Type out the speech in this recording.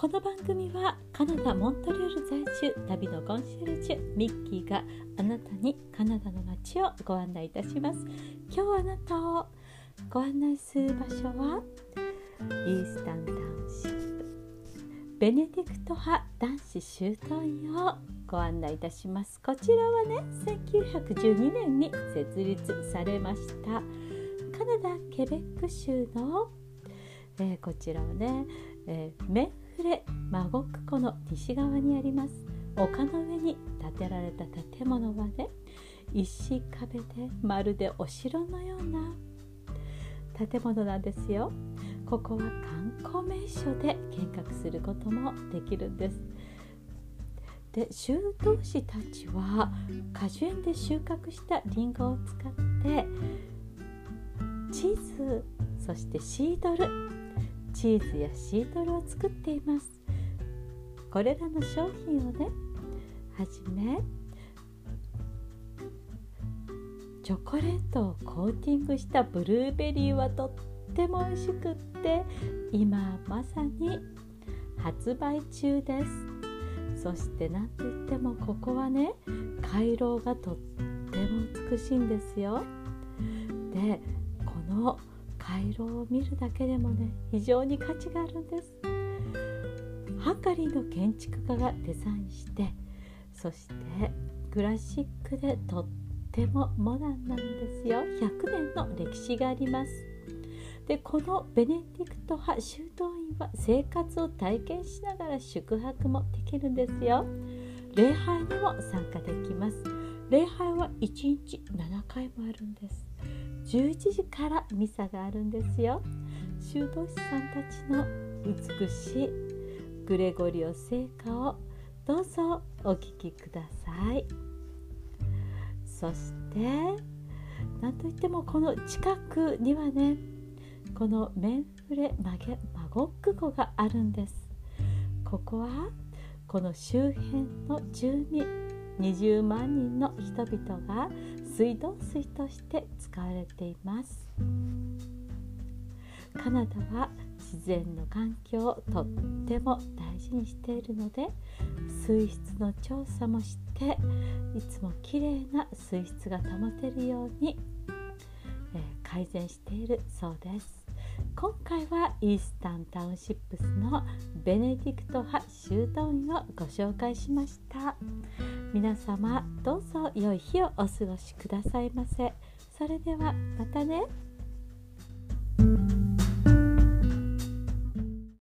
この番組はカナダ・モントリオール在住旅のコンシェルジュミッキーがあなたにカナダの街をご案内いたします。今日あなたをご案内する場所はイースタンタウンシップベネディクト派男子修道院をご案内いたします。こちらはね1912年に設立されましたカナダケベック州の、えー、こちらはね、えー、メンフレマゴク湖の西側にあります。丘の上に建てられた建物はね石壁でまるでお城のような建物なんですよ。ここは観光名所で見学することもできるんです。で修道士たちは果樹園で収穫したりんごを使ってチーズそしてシードルチーズやシードルを作っています。これらの商品をねはじめチョコレートをコーティングしたブルーベリーはとっても美味しくって今まさに発売中です。そして何といってもここはね回廊がとっても美しいんですよ。でこの回廊を見るだけでもね非常に価値があるんです。ハンガリーの建築家がデザインしてそしてクラシックでとってもモダンなんですよ。100年の歴史があります。でこのベネディクト派修道院は生活を体験しながら宿泊もできるんですよ。礼拝にも参加できます。礼拝は1日7回もあるんです。11時からミサがあるんですよ。修道士さんたちの美しいグレゴリオ聖歌をどうぞお聴きください。そして何といってもこの近くにはねこのメンフレマゲマゴック湖があるんです。ここはこの周辺の住民20万人の人々が水道水として使われています。カナダは自然の環境をとっても大事にしているので水質の調査もしていつもきれいな水質が保てるように、えー、改善しているそうです。今回はイースタンタウンシップスのベネディクト派修道院をご紹介しました。皆様どうぞ良い日をお過ごしくださいませ。それではまたね。